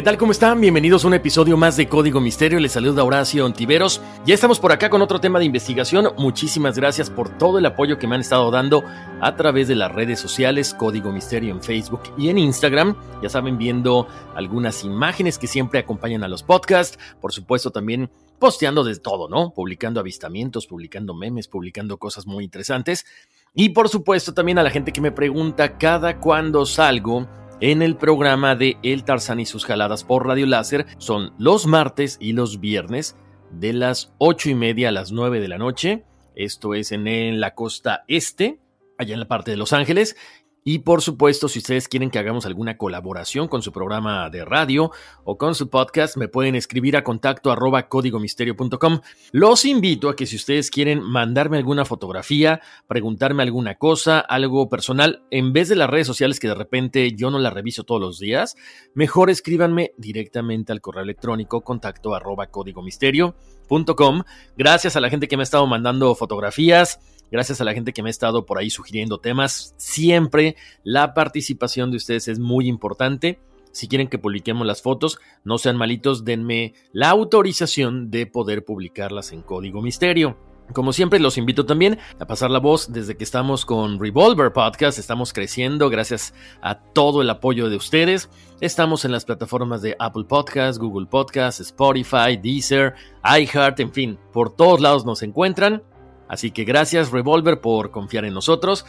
¿Qué tal? ¿Cómo están? Bienvenidos a un episodio más de Código Misterio. Les saluda Horacio Ontiveros. Ya estamos por acá con otro tema de investigación. Muchísimas gracias por todo el apoyo que me han estado dando a través de las redes sociales, Código Misterio en Facebook y en Instagram. Ya saben, viendo algunas imágenes que siempre acompañan a los podcasts. Por supuesto, también posteando de todo, ¿no? Publicando avistamientos, publicando memes, publicando cosas muy interesantes. Y por supuesto, también a la gente que me pregunta cada cuándo salgo en el programa de El Tarzán y sus jaladas por Radio Láser. Son los martes y los viernes de las ocho y media a las 9 de la noche. Esto es en la costa este, allá en la parte de Los Ángeles. Y por supuesto, si ustedes quieren que hagamos alguna colaboración con su programa de radio o con su podcast, me pueden escribir a contacto arroba códigomisterio.com. Los invito a que si ustedes quieren mandarme alguna fotografía, preguntarme alguna cosa, algo personal, en vez de las redes sociales que de repente yo no las reviso todos los días, mejor escríbanme directamente al correo electrónico contacto arroba códigomisterio.com. Gracias a la gente que me ha estado mandando fotografías Gracias a la gente que me ha estado por ahí sugiriendo temas. Siempre la participación de ustedes es muy importante. Si quieren que publiquemos las fotos, no sean malitos, denme la autorización de poder publicarlas en código misterio. Como siempre, los invito también a pasar la voz desde que estamos con Revolver Podcast. Estamos creciendo gracias a todo el apoyo de ustedes. Estamos en las plataformas de Apple Podcast, Google Podcast, Spotify, Deezer, iHeart, en fin, por todos lados nos encuentran. Así que gracias Revolver por confiar en nosotros.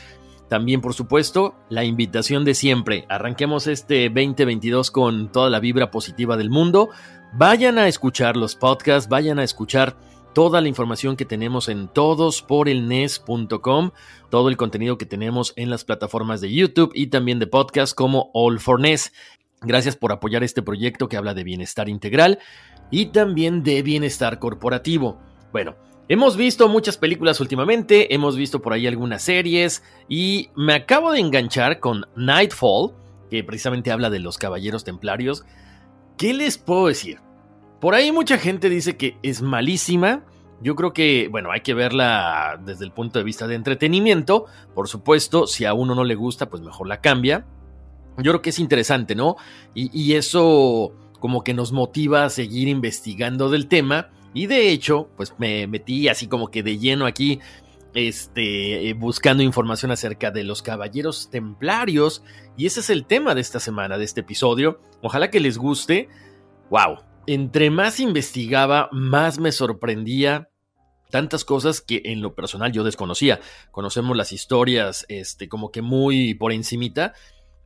También, por supuesto, la invitación de siempre. Arranquemos este 2022 con toda la vibra positiva del mundo. Vayan a escuchar los podcasts, vayan a escuchar toda la información que tenemos en todosporelnes.com, todo el contenido que tenemos en las plataformas de YouTube y también de podcast como All for NES. Gracias por apoyar este proyecto que habla de bienestar integral y también de bienestar corporativo. Bueno, Hemos visto muchas películas últimamente, hemos visto por ahí algunas series y me acabo de enganchar con Nightfall, que precisamente habla de los caballeros templarios. ¿Qué les puedo decir? Por ahí mucha gente dice que es malísima. Yo creo que, bueno, hay que verla desde el punto de vista de entretenimiento. Por supuesto, si a uno no le gusta, pues mejor la cambia. Yo creo que es interesante, ¿no? Y, y eso como que nos motiva a seguir investigando del tema y de hecho, pues me metí así como que de lleno aquí, este, eh, buscando información acerca de los caballeros templarios. Y ese es el tema de esta semana, de este episodio. Ojalá que les guste. ¡Wow! Entre más investigaba, más me sorprendía tantas cosas que en lo personal yo desconocía. Conocemos las historias, este, como que muy por encimita,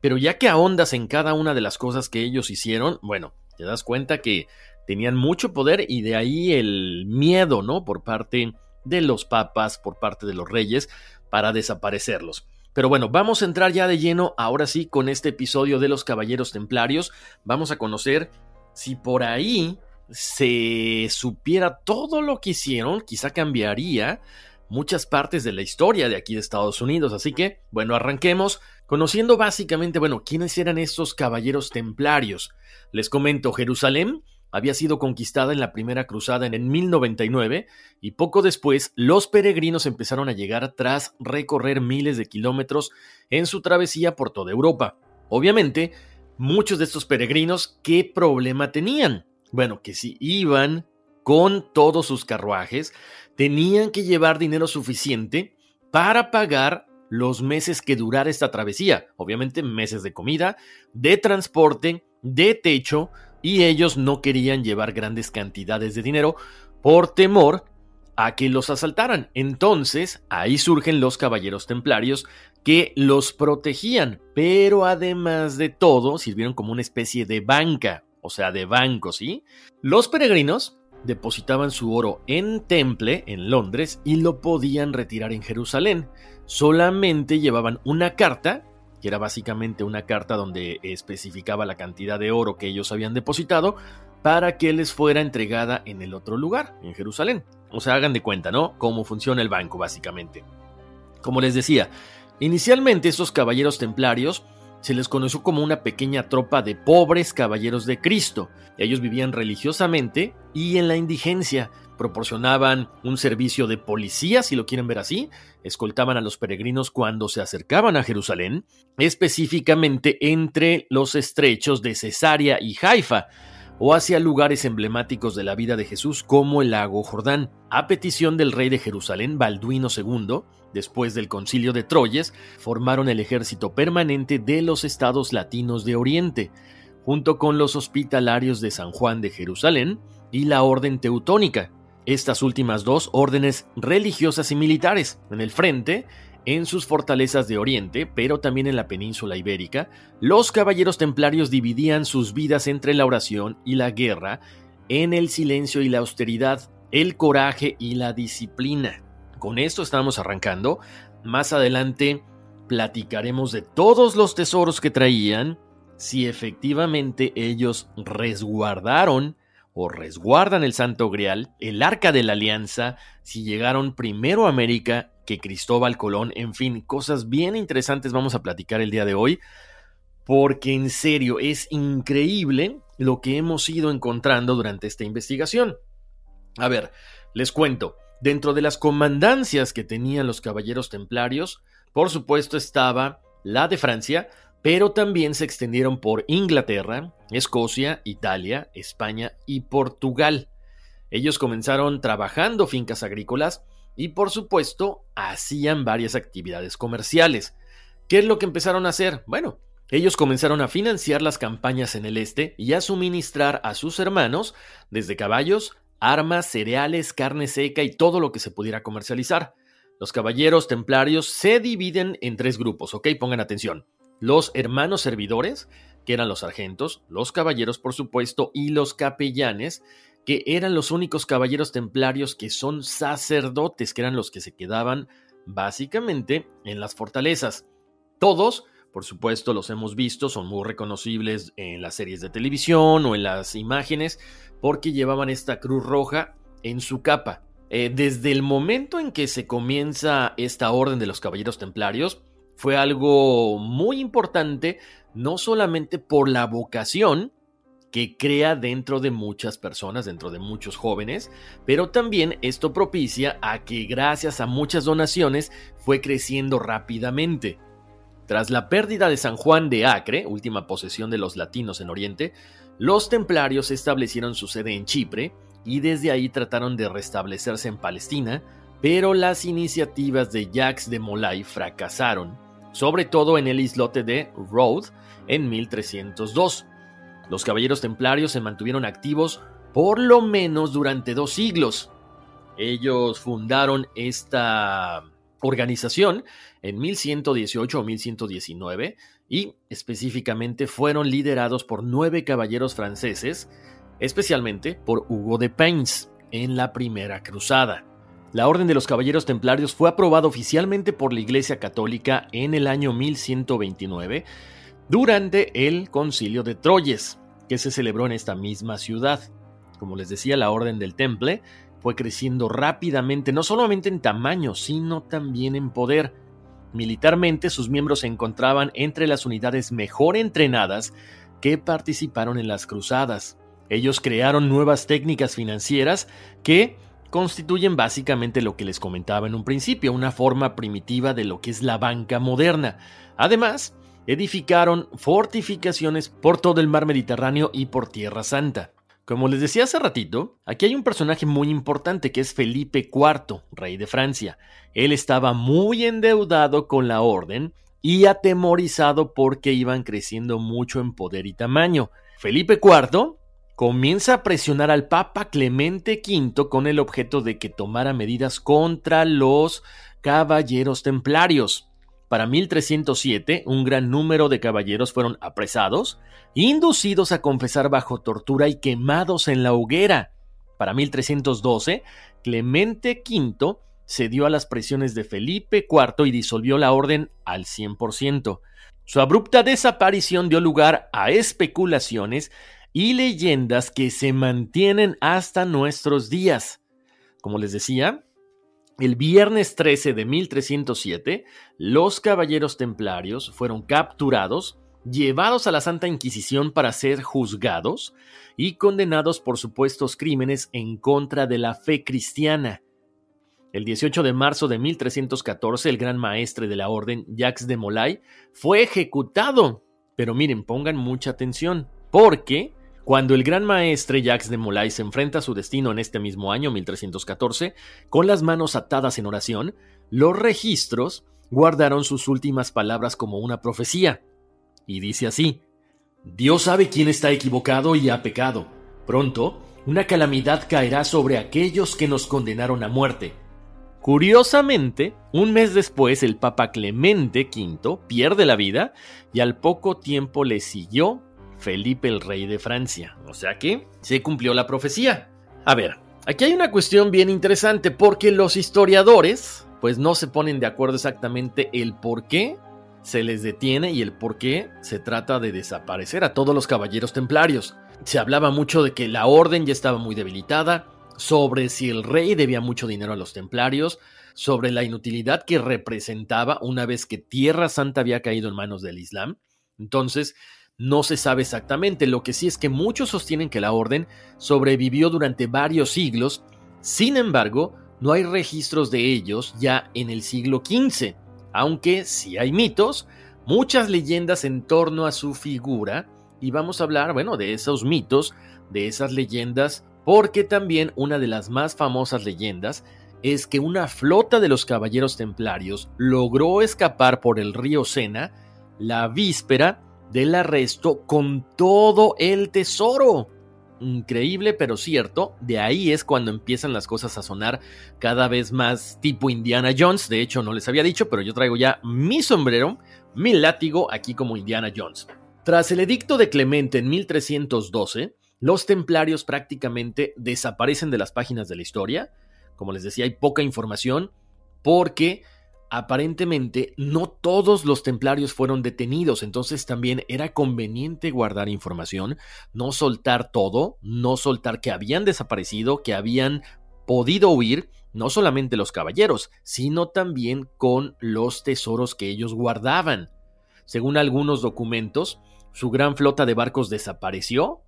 pero ya que ahondas en cada una de las cosas que ellos hicieron, bueno, te das cuenta que tenían mucho poder y de ahí el miedo, ¿no? Por parte de los papas, por parte de los reyes, para desaparecerlos. Pero bueno, vamos a entrar ya de lleno, ahora sí, con este episodio de los Caballeros Templarios. Vamos a conocer si por ahí se supiera todo lo que hicieron, quizá cambiaría muchas partes de la historia de aquí de Estados Unidos. Así que, bueno, arranquemos conociendo básicamente, bueno, quiénes eran estos caballeros templarios. Les comento, Jerusalén había sido conquistada en la primera cruzada en 1099 y poco después los peregrinos empezaron a llegar tras recorrer miles de kilómetros en su travesía por toda Europa. Obviamente, muchos de estos peregrinos, ¿qué problema tenían? Bueno, que si iban con todos sus carruajes, tenían que llevar dinero suficiente para pagar los meses que durara esta travesía. Obviamente meses de comida, de transporte, de techo, y ellos no querían llevar grandes cantidades de dinero por temor a que los asaltaran. Entonces, ahí surgen los caballeros templarios que los protegían, pero además de todo, sirvieron como una especie de banca, o sea, de banco, ¿sí? Los peregrinos depositaban su oro en Temple, en Londres, y lo podían retirar en Jerusalén. Solamente llevaban una carta era básicamente una carta donde especificaba la cantidad de oro que ellos habían depositado para que les fuera entregada en el otro lugar, en Jerusalén. O sea, hagan de cuenta, ¿no? Cómo funciona el banco, básicamente. Como les decía, inicialmente estos caballeros templarios se les conoció como una pequeña tropa de pobres caballeros de Cristo. Ellos vivían religiosamente y en la indigencia, proporcionaban un servicio de policía, si lo quieren ver así, escoltaban a los peregrinos cuando se acercaban a Jerusalén, específicamente entre los estrechos de Cesarea y Haifa, o hacia lugares emblemáticos de la vida de Jesús como el lago Jordán. A petición del rey de Jerusalén, Balduino II, después del concilio de Troyes, formaron el ejército permanente de los estados latinos de Oriente, junto con los hospitalarios de San Juan de Jerusalén y la orden teutónica, estas últimas dos órdenes religiosas y militares. En el frente, en sus fortalezas de Oriente, pero también en la península ibérica, los caballeros templarios dividían sus vidas entre la oración y la guerra, en el silencio y la austeridad, el coraje y la disciplina. Con esto estamos arrancando. Más adelante platicaremos de todos los tesoros que traían, si efectivamente ellos resguardaron o resguardan el Santo Grial, el Arca de la Alianza, si llegaron primero a América que Cristóbal Colón, en fin, cosas bien interesantes vamos a platicar el día de hoy, porque en serio es increíble lo que hemos ido encontrando durante esta investigación. A ver, les cuento, dentro de las comandancias que tenían los caballeros templarios, por supuesto estaba la de Francia, pero también se extendieron por Inglaterra, Escocia, Italia, España y Portugal. Ellos comenzaron trabajando fincas agrícolas y por supuesto hacían varias actividades comerciales. ¿Qué es lo que empezaron a hacer? Bueno, ellos comenzaron a financiar las campañas en el este y a suministrar a sus hermanos desde caballos, armas, cereales, carne seca y todo lo que se pudiera comercializar. Los caballeros templarios se dividen en tres grupos, ¿ok? Pongan atención los hermanos servidores, que eran los sargentos, los caballeros por supuesto, y los capellanes, que eran los únicos caballeros templarios que son sacerdotes, que eran los que se quedaban básicamente en las fortalezas. Todos, por supuesto, los hemos visto, son muy reconocibles en las series de televisión o en las imágenes, porque llevaban esta cruz roja en su capa. Eh, desde el momento en que se comienza esta orden de los caballeros templarios, fue algo muy importante, no solamente por la vocación que crea dentro de muchas personas, dentro de muchos jóvenes, pero también esto propicia a que gracias a muchas donaciones fue creciendo rápidamente. Tras la pérdida de San Juan de Acre, última posesión de los latinos en Oriente, los templarios establecieron su sede en Chipre y desde ahí trataron de restablecerse en Palestina, pero las iniciativas de Jacques de Molay fracasaron sobre todo en el islote de Rhodes en 1302. Los caballeros templarios se mantuvieron activos por lo menos durante dos siglos. Ellos fundaron esta organización en 1118 o 1119 y específicamente fueron liderados por nueve caballeros franceses, especialmente por Hugo de Payns en la Primera Cruzada. La Orden de los Caballeros Templarios fue aprobada oficialmente por la Iglesia Católica en el año 1129 durante el Concilio de Troyes, que se celebró en esta misma ciudad. Como les decía, la Orden del Temple fue creciendo rápidamente, no solamente en tamaño, sino también en poder. Militarmente, sus miembros se encontraban entre las unidades mejor entrenadas que participaron en las cruzadas. Ellos crearon nuevas técnicas financieras que constituyen básicamente lo que les comentaba en un principio, una forma primitiva de lo que es la banca moderna. Además, edificaron fortificaciones por todo el mar Mediterráneo y por Tierra Santa. Como les decía hace ratito, aquí hay un personaje muy importante que es Felipe IV, rey de Francia. Él estaba muy endeudado con la orden y atemorizado porque iban creciendo mucho en poder y tamaño. Felipe IV comienza a presionar al Papa Clemente V con el objeto de que tomara medidas contra los caballeros templarios. Para 1307, un gran número de caballeros fueron apresados, inducidos a confesar bajo tortura y quemados en la hoguera. Para 1312, Clemente V cedió a las presiones de Felipe IV y disolvió la orden al 100%. Su abrupta desaparición dio lugar a especulaciones y leyendas que se mantienen hasta nuestros días. Como les decía, el viernes 13 de 1307, los caballeros templarios fueron capturados, llevados a la Santa Inquisición para ser juzgados y condenados por supuestos crímenes en contra de la fe cristiana. El 18 de marzo de 1314, el gran maestre de la orden, Jacques de Molay, fue ejecutado. Pero miren, pongan mucha atención, porque cuando el gran maestre Jacques de Molay se enfrenta a su destino en este mismo año 1314, con las manos atadas en oración, los registros guardaron sus últimas palabras como una profecía. Y dice así, Dios sabe quién está equivocado y ha pecado. Pronto, una calamidad caerá sobre aquellos que nos condenaron a muerte. Curiosamente, un mes después el Papa Clemente V pierde la vida y al poco tiempo le siguió Felipe el rey de Francia. O sea que se cumplió la profecía. A ver, aquí hay una cuestión bien interesante porque los historiadores pues no se ponen de acuerdo exactamente el por qué se les detiene y el por qué se trata de desaparecer a todos los caballeros templarios. Se hablaba mucho de que la orden ya estaba muy debilitada, sobre si el rey debía mucho dinero a los templarios, sobre la inutilidad que representaba una vez que Tierra Santa había caído en manos del Islam. Entonces, no se sabe exactamente, lo que sí es que muchos sostienen que la orden sobrevivió durante varios siglos, sin embargo, no hay registros de ellos ya en el siglo XV, aunque sí hay mitos, muchas leyendas en torno a su figura, y vamos a hablar, bueno, de esos mitos, de esas leyendas, porque también una de las más famosas leyendas es que una flota de los caballeros templarios logró escapar por el río Sena la víspera del arresto con todo el tesoro. Increíble pero cierto, de ahí es cuando empiezan las cosas a sonar cada vez más tipo Indiana Jones, de hecho no les había dicho, pero yo traigo ya mi sombrero, mi látigo aquí como Indiana Jones. Tras el edicto de Clemente en 1312, los templarios prácticamente desaparecen de las páginas de la historia, como les decía hay poca información, porque Aparentemente, no todos los templarios fueron detenidos, entonces también era conveniente guardar información, no soltar todo, no soltar que habían desaparecido, que habían podido huir, no solamente los caballeros, sino también con los tesoros que ellos guardaban. Según algunos documentos, su gran flota de barcos desapareció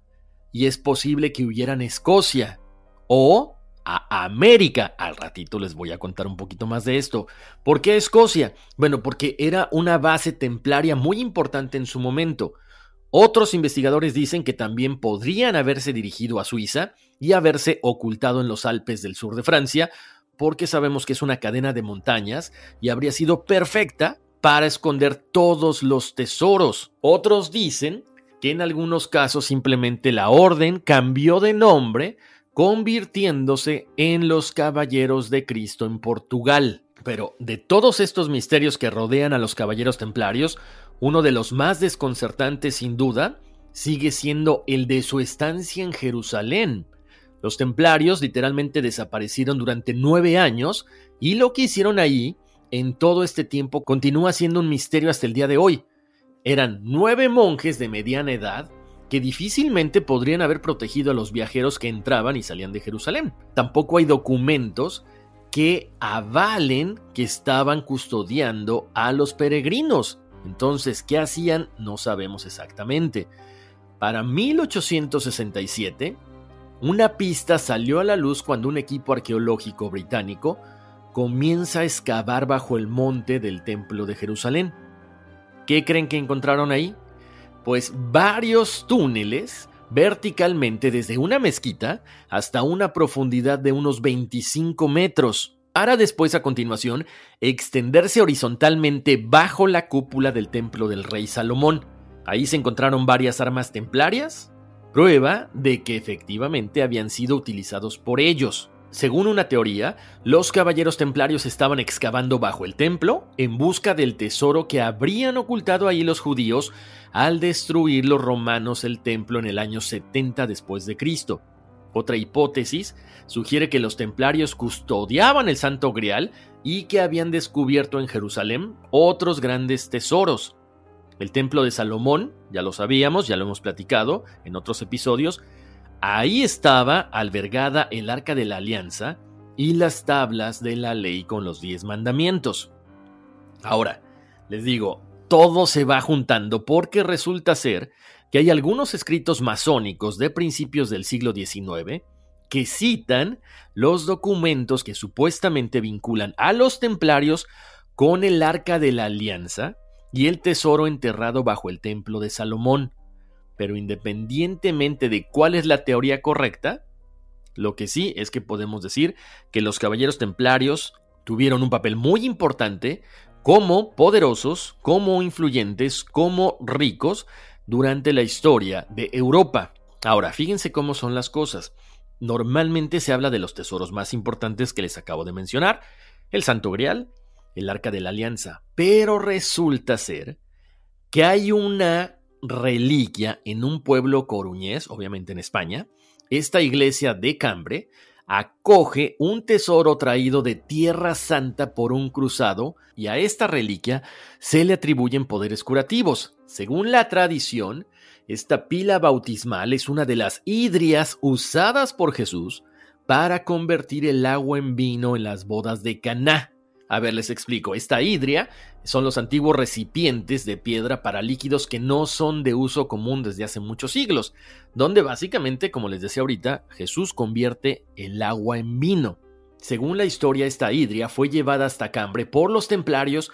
y es posible que huyeran a Escocia o a América. Al ratito les voy a contar un poquito más de esto. ¿Por qué Escocia? Bueno, porque era una base templaria muy importante en su momento. Otros investigadores dicen que también podrían haberse dirigido a Suiza y haberse ocultado en los Alpes del sur de Francia, porque sabemos que es una cadena de montañas y habría sido perfecta para esconder todos los tesoros. Otros dicen que en algunos casos simplemente la orden cambió de nombre convirtiéndose en los Caballeros de Cristo en Portugal. Pero de todos estos misterios que rodean a los Caballeros Templarios, uno de los más desconcertantes sin duda sigue siendo el de su estancia en Jerusalén. Los templarios literalmente desaparecieron durante nueve años y lo que hicieron ahí en todo este tiempo continúa siendo un misterio hasta el día de hoy. Eran nueve monjes de mediana edad que difícilmente podrían haber protegido a los viajeros que entraban y salían de Jerusalén. Tampoco hay documentos que avalen que estaban custodiando a los peregrinos. Entonces, ¿qué hacían? No sabemos exactamente. Para 1867, una pista salió a la luz cuando un equipo arqueológico británico comienza a excavar bajo el monte del Templo de Jerusalén. ¿Qué creen que encontraron ahí? Pues varios túneles verticalmente desde una mezquita hasta una profundidad de unos 25 metros, para después a continuación extenderse horizontalmente bajo la cúpula del templo del rey Salomón. Ahí se encontraron varias armas templarias, prueba de que efectivamente habían sido utilizados por ellos. Según una teoría, los caballeros templarios estaban excavando bajo el templo en busca del tesoro que habrían ocultado ahí los judíos al destruir los romanos el templo en el año 70 después de Cristo. Otra hipótesis sugiere que los templarios custodiaban el Santo Grial y que habían descubierto en Jerusalén otros grandes tesoros. El templo de Salomón, ya lo sabíamos, ya lo hemos platicado en otros episodios, Ahí estaba albergada el arca de la alianza y las tablas de la ley con los diez mandamientos. Ahora, les digo, todo se va juntando porque resulta ser que hay algunos escritos masónicos de principios del siglo XIX que citan los documentos que supuestamente vinculan a los templarios con el arca de la alianza y el tesoro enterrado bajo el templo de Salomón. Pero independientemente de cuál es la teoría correcta, lo que sí es que podemos decir que los caballeros templarios tuvieron un papel muy importante como poderosos, como influyentes, como ricos durante la historia de Europa. Ahora, fíjense cómo son las cosas. Normalmente se habla de los tesoros más importantes que les acabo de mencionar, el Santo Grial, el Arca de la Alianza, pero resulta ser que hay una reliquia en un pueblo coruñés, obviamente en España, esta iglesia de Cambre acoge un tesoro traído de Tierra Santa por un cruzado y a esta reliquia se le atribuyen poderes curativos. Según la tradición, esta pila bautismal es una de las hidrias usadas por Jesús para convertir el agua en vino en las bodas de Caná. A ver, les explico. Esta hidria son los antiguos recipientes de piedra para líquidos que no son de uso común desde hace muchos siglos, donde básicamente, como les decía ahorita, Jesús convierte el agua en vino. Según la historia, esta hidria fue llevada hasta Cambre por los templarios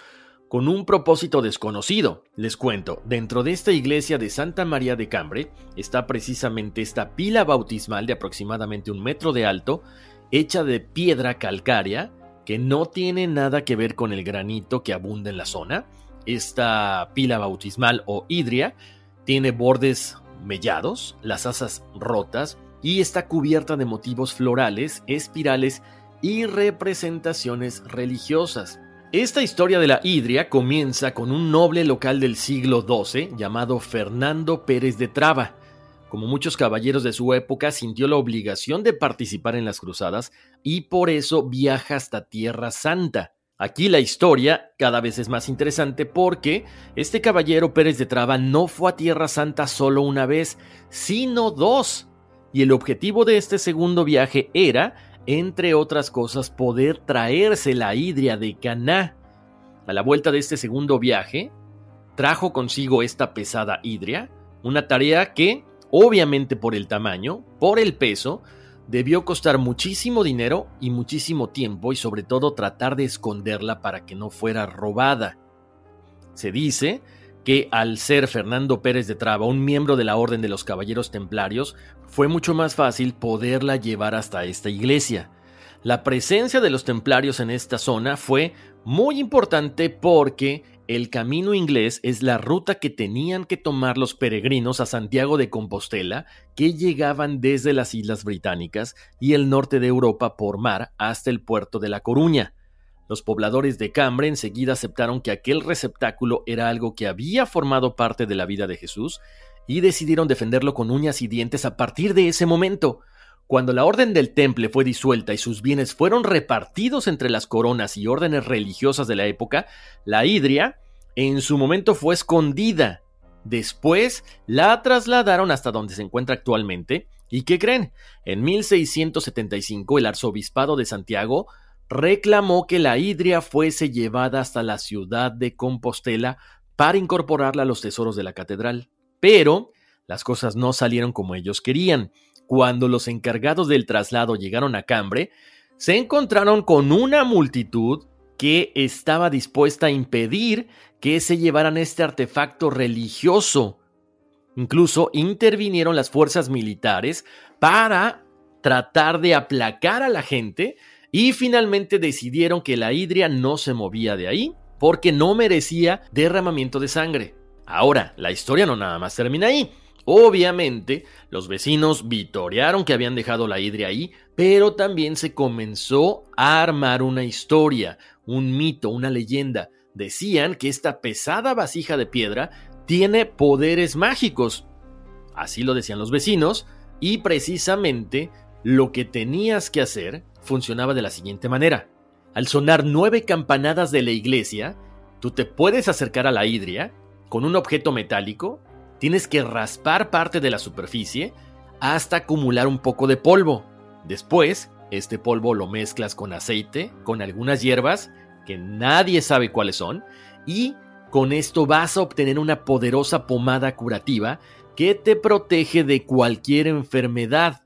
con un propósito desconocido. Les cuento, dentro de esta iglesia de Santa María de Cambre está precisamente esta pila bautismal de aproximadamente un metro de alto, hecha de piedra calcárea, que no tiene nada que ver con el granito que abunda en la zona. Esta pila bautismal o hidria tiene bordes mellados, las asas rotas y está cubierta de motivos florales, espirales y representaciones religiosas. Esta historia de la hidria comienza con un noble local del siglo XII llamado Fernando Pérez de Traba, como muchos caballeros de su época, sintió la obligación de participar en las cruzadas y por eso viaja hasta Tierra Santa. Aquí la historia cada vez es más interesante porque este caballero Pérez de Traba no fue a Tierra Santa solo una vez, sino dos. Y el objetivo de este segundo viaje era, entre otras cosas, poder traerse la hidria de Caná. A la vuelta de este segundo viaje, trajo consigo esta pesada hidria, una tarea que obviamente por el tamaño, por el peso, debió costar muchísimo dinero y muchísimo tiempo y sobre todo tratar de esconderla para que no fuera robada. Se dice que al ser Fernando Pérez de Traba un miembro de la Orden de los Caballeros Templarios, fue mucho más fácil poderla llevar hasta esta iglesia. La presencia de los templarios en esta zona fue muy importante porque el camino inglés es la ruta que tenían que tomar los peregrinos a Santiago de Compostela, que llegaban desde las Islas Británicas y el norte de Europa por mar hasta el puerto de La Coruña. Los pobladores de Cambre enseguida aceptaron que aquel receptáculo era algo que había formado parte de la vida de Jesús y decidieron defenderlo con uñas y dientes a partir de ese momento. Cuando la orden del temple fue disuelta y sus bienes fueron repartidos entre las coronas y órdenes religiosas de la época, la hidria en su momento fue escondida. Después la trasladaron hasta donde se encuentra actualmente. ¿Y qué creen? En 1675 el arzobispado de Santiago reclamó que la hidria fuese llevada hasta la ciudad de Compostela para incorporarla a los tesoros de la catedral. Pero las cosas no salieron como ellos querían. Cuando los encargados del traslado llegaron a Cambre, se encontraron con una multitud que estaba dispuesta a impedir que se llevaran este artefacto religioso. Incluso intervinieron las fuerzas militares para tratar de aplacar a la gente y finalmente decidieron que la hidria no se movía de ahí porque no merecía derramamiento de sangre. Ahora, la historia no nada más termina ahí. Obviamente, los vecinos vitorearon que habían dejado la hidria ahí, pero también se comenzó a armar una historia, un mito, una leyenda. Decían que esta pesada vasija de piedra tiene poderes mágicos. Así lo decían los vecinos, y precisamente lo que tenías que hacer funcionaba de la siguiente manera. Al sonar nueve campanadas de la iglesia, tú te puedes acercar a la hidria con un objeto metálico, tienes que raspar parte de la superficie hasta acumular un poco de polvo. Después, este polvo lo mezclas con aceite, con algunas hierbas, que nadie sabe cuáles son, y con esto vas a obtener una poderosa pomada curativa que te protege de cualquier enfermedad.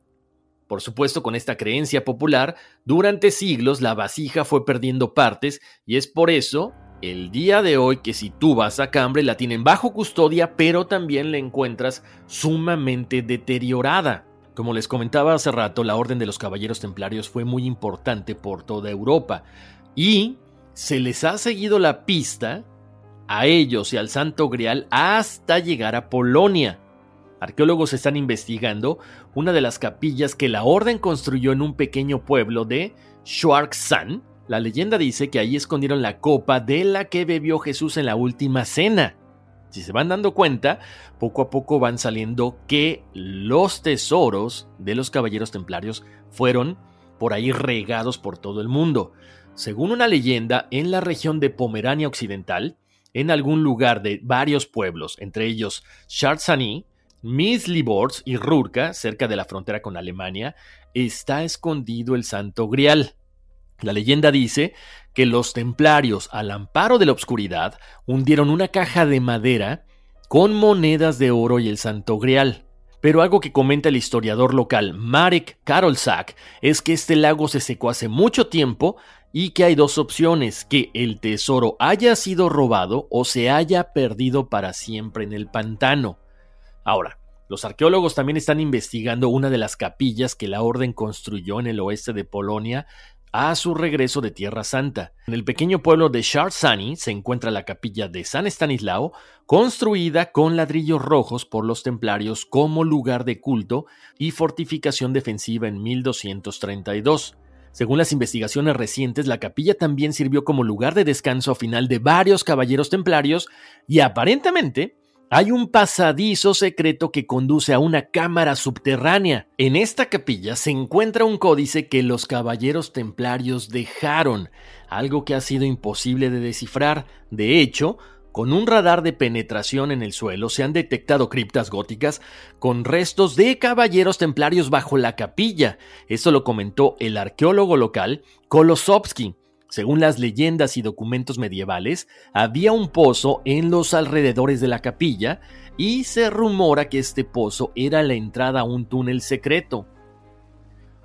Por supuesto, con esta creencia popular, durante siglos la vasija fue perdiendo partes y es por eso el día de hoy que si tú vas a Cambre la tienen bajo custodia, pero también la encuentras sumamente deteriorada. Como les comentaba hace rato, la Orden de los Caballeros Templarios fue muy importante por toda Europa y se les ha seguido la pista a ellos y al Santo Grial hasta llegar a Polonia. Arqueólogos están investigando una de las capillas que la orden construyó en un pequeño pueblo de Schwarzan. La leyenda dice que ahí escondieron la copa de la que bebió Jesús en la última cena. Si se van dando cuenta, poco a poco van saliendo que los tesoros de los caballeros templarios fueron por ahí regados por todo el mundo. Según una leyenda, en la región de Pomerania Occidental, en algún lugar de varios pueblos, entre ellos Charzani, Misliborz y Rurka, cerca de la frontera con Alemania, está escondido el Santo Grial. La leyenda dice que los templarios, al amparo de la oscuridad, hundieron una caja de madera con monedas de oro y el Santo Grial. Pero algo que comenta el historiador local Marek Karolczak es que este lago se secó hace mucho tiempo y que hay dos opciones, que el tesoro haya sido robado o se haya perdido para siempre en el pantano. Ahora, los arqueólogos también están investigando una de las capillas que la orden construyó en el oeste de Polonia a su regreso de Tierra Santa. En el pequeño pueblo de Sharsani se encuentra la capilla de San Estanislao, construida con ladrillos rojos por los templarios como lugar de culto y fortificación defensiva en 1232. Según las investigaciones recientes, la capilla también sirvió como lugar de descanso final de varios caballeros templarios y aparentemente hay un pasadizo secreto que conduce a una cámara subterránea. En esta capilla se encuentra un códice que los caballeros templarios dejaron, algo que ha sido imposible de descifrar. De hecho, con un radar de penetración en el suelo se han detectado criptas góticas con restos de caballeros templarios bajo la capilla. Esto lo comentó el arqueólogo local Kolosovsky. Según las leyendas y documentos medievales, había un pozo en los alrededores de la capilla y se rumora que este pozo era la entrada a un túnel secreto.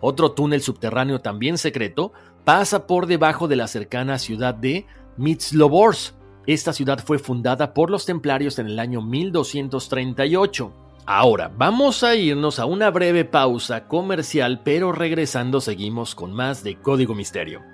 Otro túnel subterráneo también secreto pasa por debajo de la cercana ciudad de Mitzlobors. Esta ciudad fue fundada por los templarios en el año 1238. Ahora, vamos a irnos a una breve pausa comercial, pero regresando seguimos con más de Código Misterio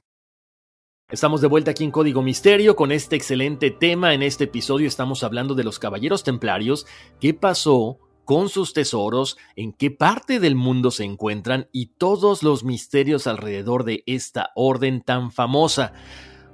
Estamos de vuelta aquí en Código Misterio con este excelente tema. En este episodio estamos hablando de los Caballeros Templarios, qué pasó con sus tesoros, en qué parte del mundo se encuentran y todos los misterios alrededor de esta orden tan famosa.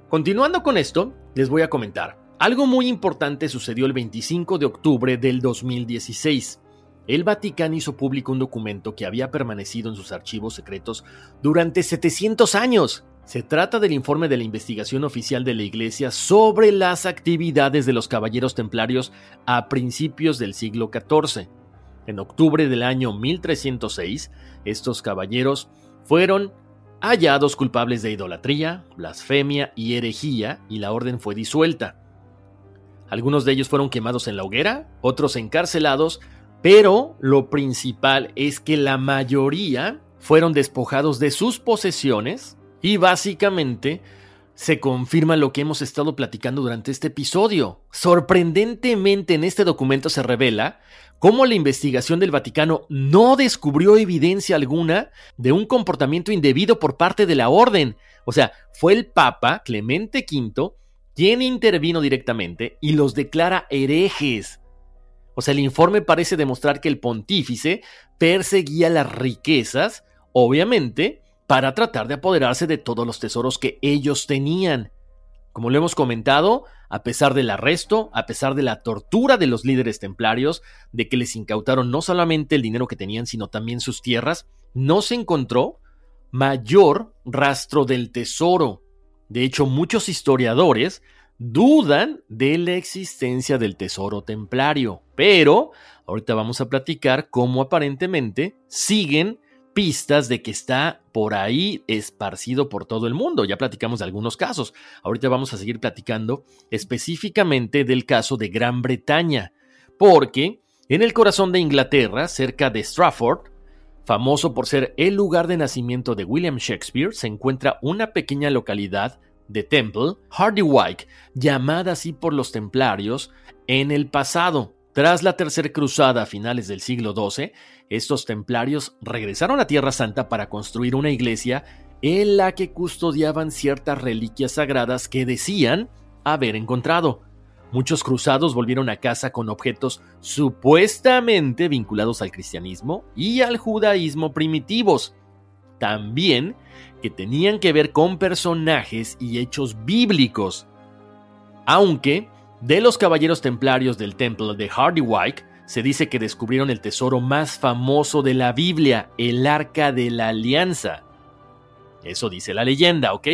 Continuando con esto, les voy a comentar. Algo muy importante sucedió el 25 de octubre del 2016. El Vaticano hizo público un documento que había permanecido en sus archivos secretos durante 700 años se trata del informe de la investigación oficial de la Iglesia sobre las actividades de los caballeros templarios a principios del siglo XIV. En octubre del año 1306, estos caballeros fueron hallados culpables de idolatría, blasfemia y herejía y la orden fue disuelta. Algunos de ellos fueron quemados en la hoguera, otros encarcelados, pero lo principal es que la mayoría fueron despojados de sus posesiones y básicamente se confirma lo que hemos estado platicando durante este episodio. Sorprendentemente en este documento se revela cómo la investigación del Vaticano no descubrió evidencia alguna de un comportamiento indebido por parte de la orden. O sea, fue el Papa Clemente V quien intervino directamente y los declara herejes. O sea, el informe parece demostrar que el pontífice perseguía las riquezas, obviamente, para tratar de apoderarse de todos los tesoros que ellos tenían. Como lo hemos comentado, a pesar del arresto, a pesar de la tortura de los líderes templarios, de que les incautaron no solamente el dinero que tenían, sino también sus tierras, no se encontró mayor rastro del tesoro. De hecho, muchos historiadores dudan de la existencia del tesoro templario, pero ahorita vamos a platicar cómo aparentemente siguen pistas de que está por ahí esparcido por todo el mundo. Ya platicamos de algunos casos. Ahorita vamos a seguir platicando específicamente del caso de Gran Bretaña, porque en el corazón de Inglaterra, cerca de Stratford, famoso por ser el lugar de nacimiento de William Shakespeare, se encuentra una pequeña localidad de Temple, Hardywyke, llamada así por los templarios en el pasado. Tras la Tercera Cruzada a finales del siglo XII, estos templarios regresaron a Tierra Santa para construir una iglesia en la que custodiaban ciertas reliquias sagradas que decían haber encontrado. Muchos cruzados volvieron a casa con objetos supuestamente vinculados al cristianismo y al judaísmo primitivos. También que tenían que ver con personajes y hechos bíblicos. Aunque de los caballeros templarios del templo de Hardywyke, se dice que descubrieron el tesoro más famoso de la Biblia, el Arca de la Alianza. Eso dice la leyenda, ¿ok?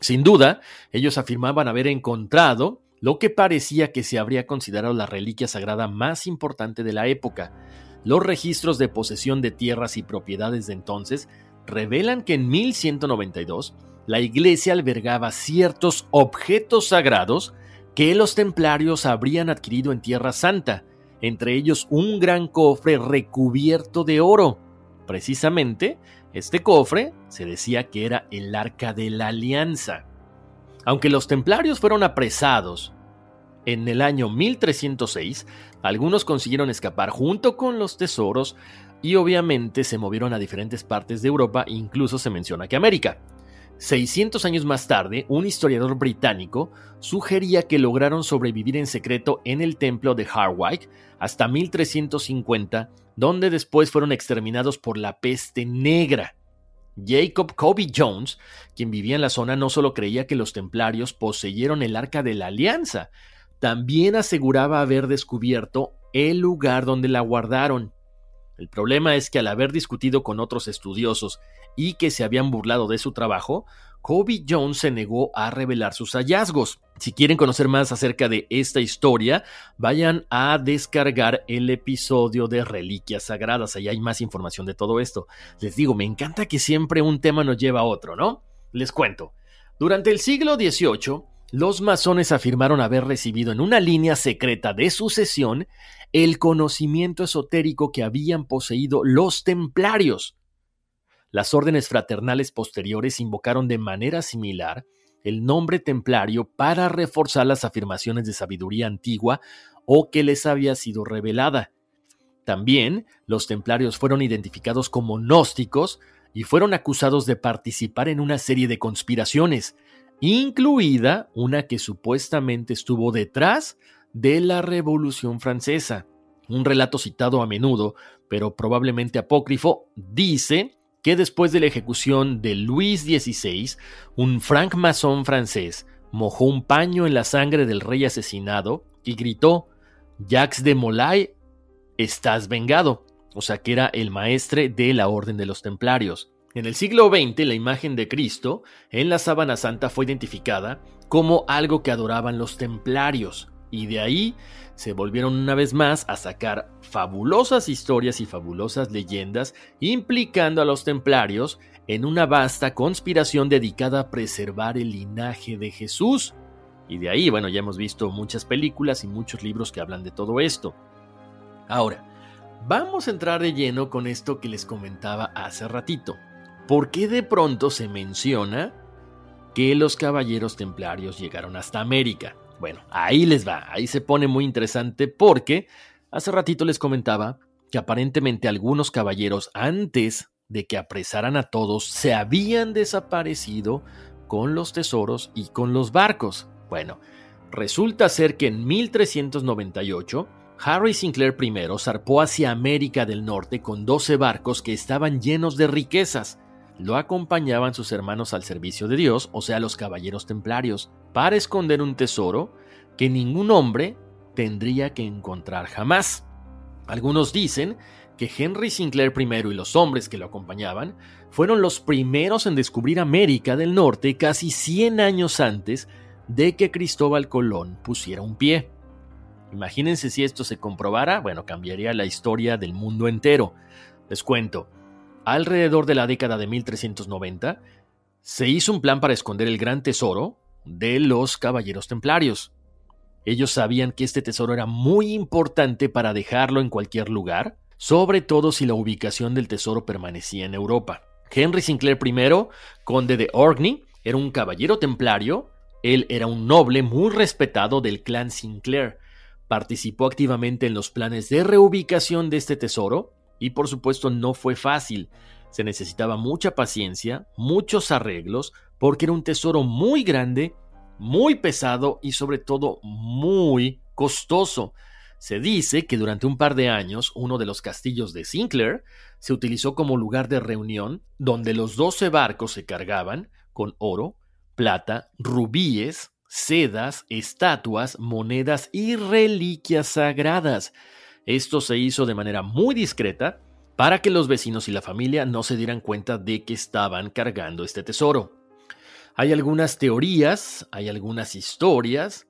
Sin duda, ellos afirmaban haber encontrado lo que parecía que se habría considerado la reliquia sagrada más importante de la época. Los registros de posesión de tierras y propiedades de entonces revelan que en 1192 la iglesia albergaba ciertos objetos sagrados que los templarios habrían adquirido en Tierra Santa, entre ellos un gran cofre recubierto de oro. Precisamente, este cofre se decía que era el Arca de la Alianza. Aunque los templarios fueron apresados en el año 1306, algunos consiguieron escapar junto con los tesoros y obviamente se movieron a diferentes partes de Europa, incluso se menciona que América. 600 años más tarde, un historiador británico sugería que lograron sobrevivir en secreto en el templo de Harwich hasta 1350, donde después fueron exterminados por la peste negra. Jacob Kobe Jones, quien vivía en la zona, no solo creía que los templarios poseyeron el arca de la alianza, también aseguraba haber descubierto el lugar donde la guardaron. El problema es que al haber discutido con otros estudiosos y que se habían burlado de su trabajo, Kobe Jones se negó a revelar sus hallazgos. Si quieren conocer más acerca de esta historia, vayan a descargar el episodio de Reliquias Sagradas. Ahí hay más información de todo esto. Les digo, me encanta que siempre un tema nos lleva a otro, ¿no? Les cuento. Durante el siglo XVIII, los masones afirmaron haber recibido en una línea secreta de sucesión el conocimiento esotérico que habían poseído los templarios. Las órdenes fraternales posteriores invocaron de manera similar el nombre templario para reforzar las afirmaciones de sabiduría antigua o que les había sido revelada. También los templarios fueron identificados como gnósticos y fueron acusados de participar en una serie de conspiraciones, incluida una que supuestamente estuvo detrás de la Revolución Francesa. Un relato citado a menudo, pero probablemente apócrifo, dice que después de la ejecución de Luis XVI, un francmasón francés mojó un paño en la sangre del rey asesinado y gritó: Jacques de Molay, estás vengado. O sea que era el maestre de la Orden de los Templarios. En el siglo XX, la imagen de Cristo en la sábana santa fue identificada como algo que adoraban los templarios, y de ahí se volvieron una vez más a sacar fabulosas historias y fabulosas leyendas implicando a los templarios en una vasta conspiración dedicada a preservar el linaje de Jesús. Y de ahí, bueno, ya hemos visto muchas películas y muchos libros que hablan de todo esto. Ahora, vamos a entrar de lleno con esto que les comentaba hace ratito. ¿Por qué de pronto se menciona que los caballeros templarios llegaron hasta América? Bueno, ahí les va, ahí se pone muy interesante porque hace ratito les comentaba que aparentemente algunos caballeros antes de que apresaran a todos se habían desaparecido con los tesoros y con los barcos. Bueno, resulta ser que en 1398 Harry Sinclair I zarpó hacia América del Norte con 12 barcos que estaban llenos de riquezas. Lo acompañaban sus hermanos al servicio de Dios, o sea, los caballeros templarios para esconder un tesoro que ningún hombre tendría que encontrar jamás. Algunos dicen que Henry Sinclair I y los hombres que lo acompañaban fueron los primeros en descubrir América del Norte casi 100 años antes de que Cristóbal Colón pusiera un pie. Imagínense si esto se comprobara, bueno, cambiaría la historia del mundo entero. Les cuento, alrededor de la década de 1390, se hizo un plan para esconder el gran tesoro de los caballeros templarios. Ellos sabían que este tesoro era muy importante para dejarlo en cualquier lugar, sobre todo si la ubicación del tesoro permanecía en Europa. Henry Sinclair I, conde de Orkney, era un caballero templario, él era un noble muy respetado del clan Sinclair, participó activamente en los planes de reubicación de este tesoro, y por supuesto no fue fácil, se necesitaba mucha paciencia, muchos arreglos, porque era un tesoro muy grande, muy pesado y sobre todo muy costoso. Se dice que durante un par de años uno de los castillos de Sinclair se utilizó como lugar de reunión donde los doce barcos se cargaban con oro, plata, rubíes, sedas, estatuas, monedas y reliquias sagradas. Esto se hizo de manera muy discreta para que los vecinos y la familia no se dieran cuenta de que estaban cargando este tesoro. Hay algunas teorías, hay algunas historias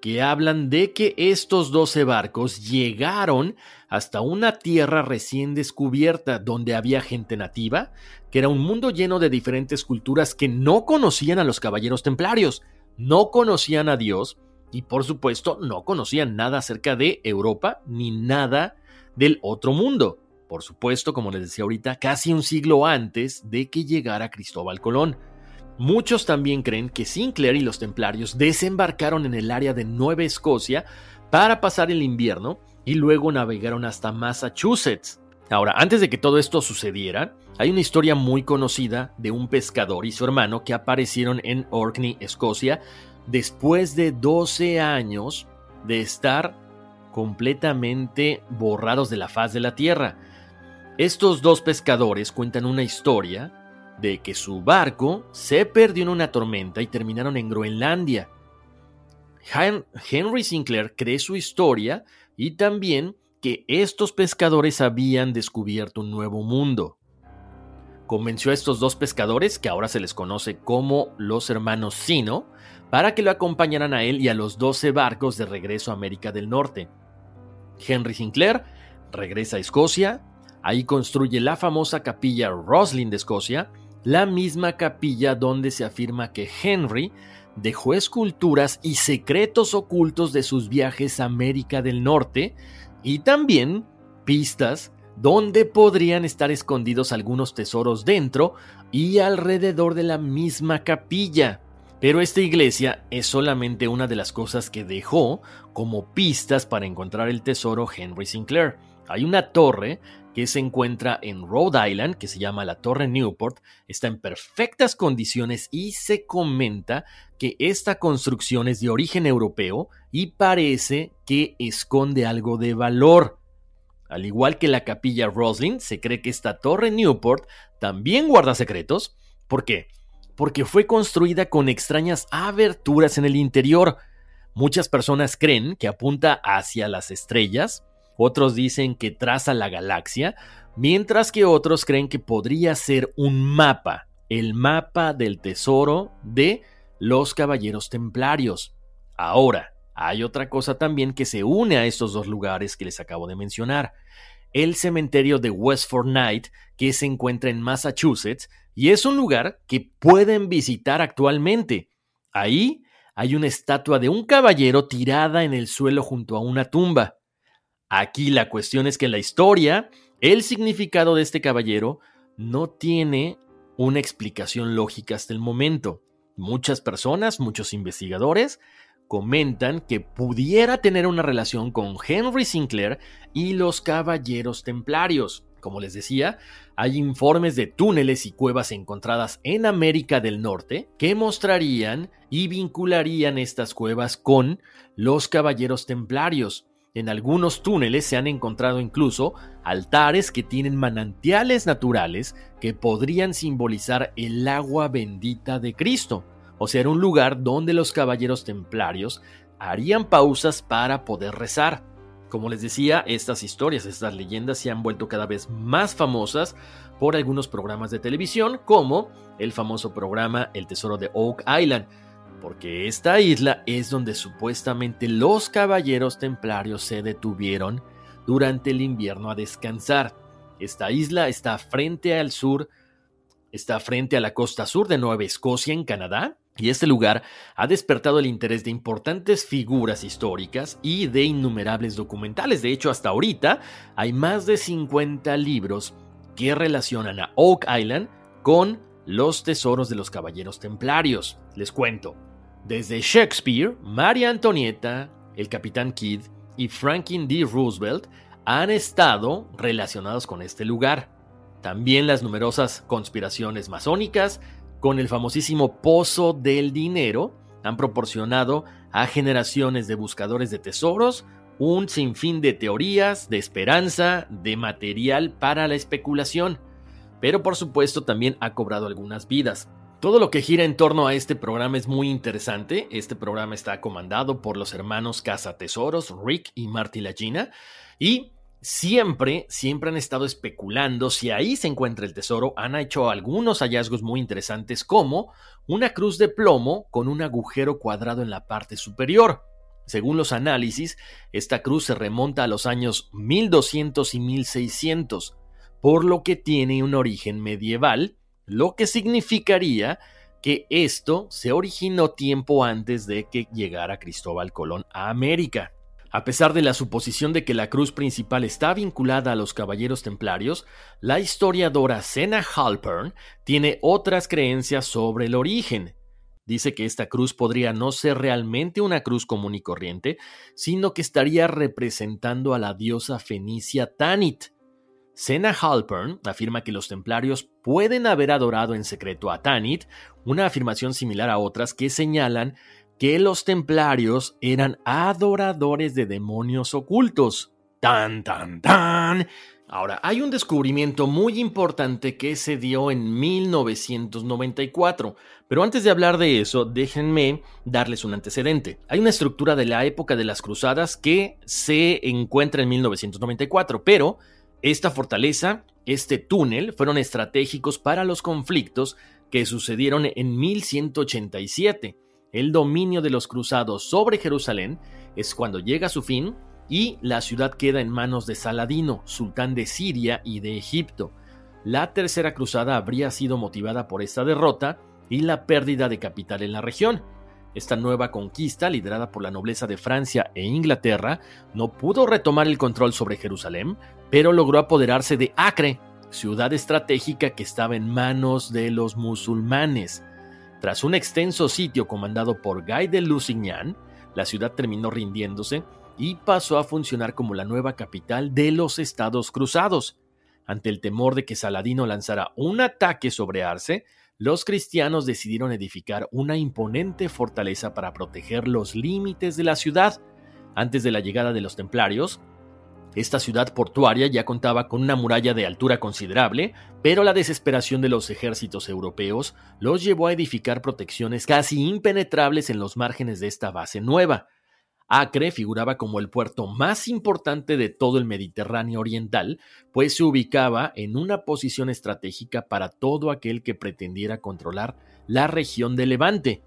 que hablan de que estos 12 barcos llegaron hasta una tierra recién descubierta donde había gente nativa, que era un mundo lleno de diferentes culturas que no conocían a los caballeros templarios, no conocían a Dios y por supuesto no conocían nada acerca de Europa ni nada del otro mundo. por supuesto, como les decía ahorita, casi un siglo antes de que llegara Cristóbal Colón. Muchos también creen que Sinclair y los templarios desembarcaron en el área de Nueva Escocia para pasar el invierno y luego navegaron hasta Massachusetts. Ahora, antes de que todo esto sucediera, hay una historia muy conocida de un pescador y su hermano que aparecieron en Orkney, Escocia, después de 12 años de estar completamente borrados de la faz de la tierra. Estos dos pescadores cuentan una historia de que su barco se perdió en una tormenta y terminaron en Groenlandia. Henry Sinclair cree su historia y también que estos pescadores habían descubierto un nuevo mundo. Convenció a estos dos pescadores, que ahora se les conoce como los hermanos Sino, para que lo acompañaran a él y a los 12 barcos de regreso a América del Norte. Henry Sinclair regresa a Escocia, ahí construye la famosa capilla Roslin de Escocia, la misma capilla donde se afirma que Henry dejó esculturas y secretos ocultos de sus viajes a América del Norte y también pistas donde podrían estar escondidos algunos tesoros dentro y alrededor de la misma capilla. Pero esta iglesia es solamente una de las cosas que dejó como pistas para encontrar el tesoro Henry Sinclair. Hay una torre que se encuentra en Rhode Island, que se llama la Torre Newport, está en perfectas condiciones y se comenta que esta construcción es de origen europeo y parece que esconde algo de valor. Al igual que la capilla Roslin, se cree que esta torre Newport también guarda secretos. ¿Por qué? Porque fue construida con extrañas aberturas en el interior. Muchas personas creen que apunta hacia las estrellas, otros dicen que traza la galaxia, mientras que otros creen que podría ser un mapa, el mapa del tesoro de los caballeros templarios. Ahora, hay otra cosa también que se une a estos dos lugares que les acabo de mencionar. El cementerio de Westford Night, que se encuentra en Massachusetts, y es un lugar que pueden visitar actualmente. Ahí hay una estatua de un caballero tirada en el suelo junto a una tumba. Aquí la cuestión es que en la historia, el significado de este caballero no tiene una explicación lógica hasta el momento. Muchas personas, muchos investigadores, comentan que pudiera tener una relación con Henry Sinclair y los caballeros templarios. Como les decía, hay informes de túneles y cuevas encontradas en América del Norte que mostrarían y vincularían estas cuevas con los caballeros templarios. En algunos túneles se han encontrado incluso altares que tienen manantiales naturales que podrían simbolizar el agua bendita de Cristo. O sea, un lugar donde los caballeros templarios harían pausas para poder rezar. Como les decía, estas historias, estas leyendas se han vuelto cada vez más famosas por algunos programas de televisión, como el famoso programa El Tesoro de Oak Island, porque esta isla es donde supuestamente los caballeros templarios se detuvieron durante el invierno a descansar. Esta isla está frente al sur, está frente a la costa sur de Nueva Escocia en Canadá, y este lugar ha despertado el interés de importantes figuras históricas y de innumerables documentales. De hecho, hasta ahorita hay más de 50 libros que relacionan a Oak Island con los tesoros de los caballeros templarios. Les cuento. Desde Shakespeare, María Antonieta, el Capitán Kidd y Franklin D. Roosevelt han estado relacionados con este lugar. También las numerosas conspiraciones masónicas con el famosísimo Pozo del Dinero han proporcionado a generaciones de buscadores de tesoros un sinfín de teorías, de esperanza, de material para la especulación. Pero por supuesto también ha cobrado algunas vidas. Todo lo que gira en torno a este programa es muy interesante. Este programa está comandado por los hermanos Casa Tesoros, Rick y Marty Lagina, y siempre, siempre han estado especulando si ahí se encuentra el tesoro. Han hecho algunos hallazgos muy interesantes, como una cruz de plomo con un agujero cuadrado en la parte superior. Según los análisis, esta cruz se remonta a los años 1200 y 1600, por lo que tiene un origen medieval lo que significaría que esto se originó tiempo antes de que llegara Cristóbal Colón a América. A pesar de la suposición de que la cruz principal está vinculada a los caballeros templarios, la historiadora Sena Halpern tiene otras creencias sobre el origen. Dice que esta cruz podría no ser realmente una cruz común y corriente, sino que estaría representando a la diosa fenicia Tanit. Sena Halpern afirma que los templarios pueden haber adorado en secreto a Tanit, una afirmación similar a otras que señalan que los templarios eran adoradores de demonios ocultos. Tan, tan, tan. Ahora, hay un descubrimiento muy importante que se dio en 1994, pero antes de hablar de eso, déjenme darles un antecedente. Hay una estructura de la época de las cruzadas que se encuentra en 1994, pero esta fortaleza, este túnel, fueron estratégicos para los conflictos que sucedieron en 1187 el dominio de los cruzados sobre Jerusalén es cuando llega a su fin y la ciudad queda en manos de Saladino, sultán de Siria y de Egipto. La tercera cruzada habría sido motivada por esta derrota y la pérdida de capital en la región. Esta nueva conquista, liderada por la nobleza de Francia e Inglaterra, no pudo retomar el control sobre Jerusalén, pero logró apoderarse de Acre, ciudad estratégica que estaba en manos de los musulmanes. Tras un extenso sitio comandado por Guy de Lusignan, la ciudad terminó rindiéndose y pasó a funcionar como la nueva capital de los Estados Cruzados. Ante el temor de que Saladino lanzara un ataque sobre Arce, los cristianos decidieron edificar una imponente fortaleza para proteger los límites de la ciudad. Antes de la llegada de los templarios, esta ciudad portuaria ya contaba con una muralla de altura considerable, pero la desesperación de los ejércitos europeos los llevó a edificar protecciones casi impenetrables en los márgenes de esta base nueva. Acre figuraba como el puerto más importante de todo el Mediterráneo oriental, pues se ubicaba en una posición estratégica para todo aquel que pretendiera controlar la región de Levante.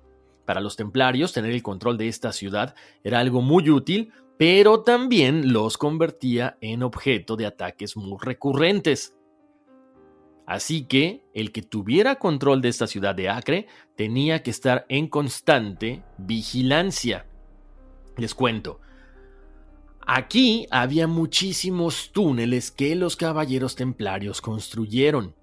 Para los templarios, tener el control de esta ciudad era algo muy útil, pero también los convertía en objeto de ataques muy recurrentes. Así que el que tuviera control de esta ciudad de Acre tenía que estar en constante vigilancia. Les cuento. Aquí había muchísimos túneles que los caballeros templarios construyeron.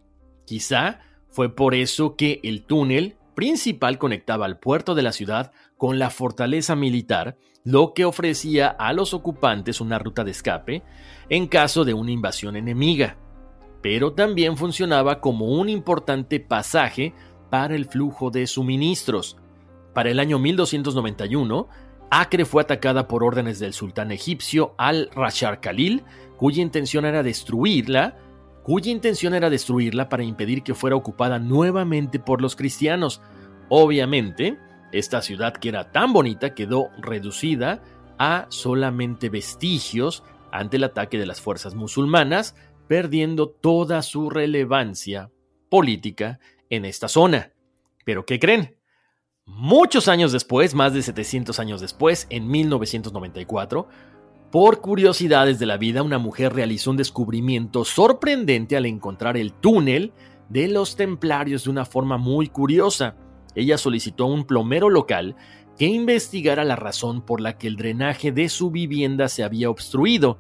Quizá fue por eso que el túnel principal conectaba al puerto de la ciudad con la fortaleza militar, lo que ofrecía a los ocupantes una ruta de escape en caso de una invasión enemiga, pero también funcionaba como un importante pasaje para el flujo de suministros. Para el año 1291, Acre fue atacada por órdenes del sultán egipcio al-Rashar Khalil, cuya intención era destruirla, cuya intención era destruirla para impedir que fuera ocupada nuevamente por los cristianos. Obviamente, esta ciudad que era tan bonita quedó reducida a solamente vestigios ante el ataque de las fuerzas musulmanas, perdiendo toda su relevancia política en esta zona. Pero ¿qué creen? Muchos años después, más de 700 años después, en 1994, por curiosidades de la vida, una mujer realizó un descubrimiento sorprendente al encontrar el túnel de los templarios de una forma muy curiosa ella solicitó a un plomero local que investigara la razón por la que el drenaje de su vivienda se había obstruido.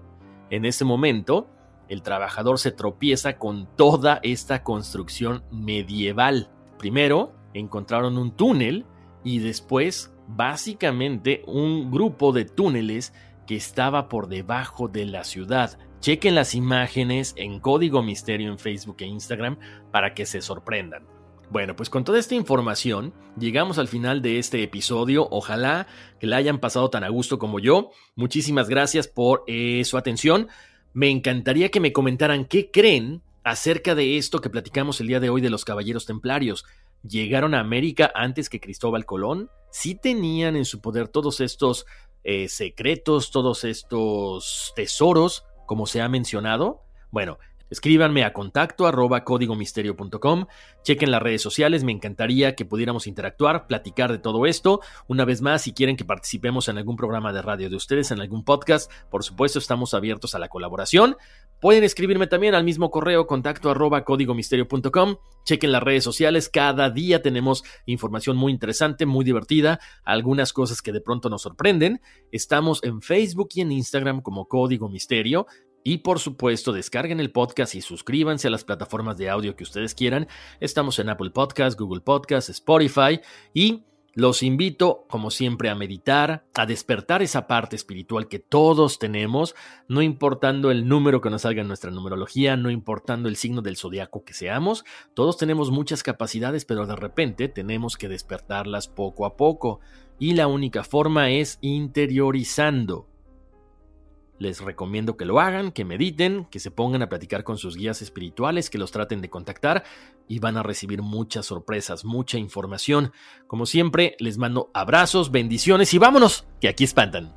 En ese momento, el trabajador se tropieza con toda esta construcción medieval. Primero, encontraron un túnel y después, básicamente, un grupo de túneles que estaba por debajo de la ciudad. Chequen las imágenes en Código Misterio en Facebook e Instagram para que se sorprendan. Bueno, pues con toda esta información llegamos al final de este episodio. Ojalá que la hayan pasado tan a gusto como yo. Muchísimas gracias por eh, su atención. Me encantaría que me comentaran qué creen acerca de esto que platicamos el día de hoy de los Caballeros Templarios. ¿Llegaron a América antes que Cristóbal Colón? ¿Sí tenían en su poder todos estos eh, secretos, todos estos tesoros, como se ha mencionado? Bueno, Escríbanme a contacto arroba códigomisterio.com, chequen las redes sociales, me encantaría que pudiéramos interactuar, platicar de todo esto. Una vez más, si quieren que participemos en algún programa de radio de ustedes, en algún podcast, por supuesto estamos abiertos a la colaboración. Pueden escribirme también al mismo correo contacto arroba códigomisterio.com. Chequen las redes sociales, cada día tenemos información muy interesante, muy divertida, algunas cosas que de pronto nos sorprenden. Estamos en Facebook y en Instagram como Código Misterio. Y por supuesto, descarguen el podcast y suscríbanse a las plataformas de audio que ustedes quieran. Estamos en Apple Podcast, Google Podcast, Spotify y los invito, como siempre, a meditar, a despertar esa parte espiritual que todos tenemos, no importando el número que nos salga en nuestra numerología, no importando el signo del zodiaco que seamos, todos tenemos muchas capacidades, pero de repente tenemos que despertarlas poco a poco. Y la única forma es interiorizando. Les recomiendo que lo hagan, que mediten, que se pongan a platicar con sus guías espirituales, que los traten de contactar y van a recibir muchas sorpresas, mucha información. Como siempre, les mando abrazos, bendiciones y vámonos, que aquí espantan.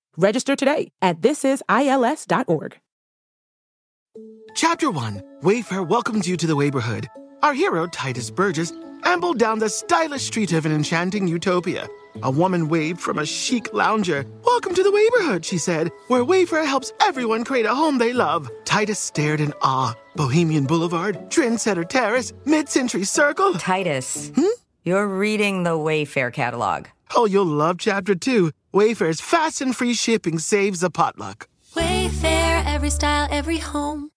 Register today at thisisils.org. Chapter 1 Wayfair welcomes you to the neighborhood. Our hero, Titus Burgess, ambled down the stylish street of an enchanting utopia. A woman waved from a chic lounger. Welcome to the neighborhood, she said, where Wayfair helps everyone create a home they love. Titus stared in awe. Bohemian Boulevard, Trendsetter Terrace, Mid Century Circle. Titus, hmm? you're reading the Wayfair catalog. Oh, you'll love Chapter 2. Wayfair's fast and free shipping saves a potluck. Wayfair, every style, every home.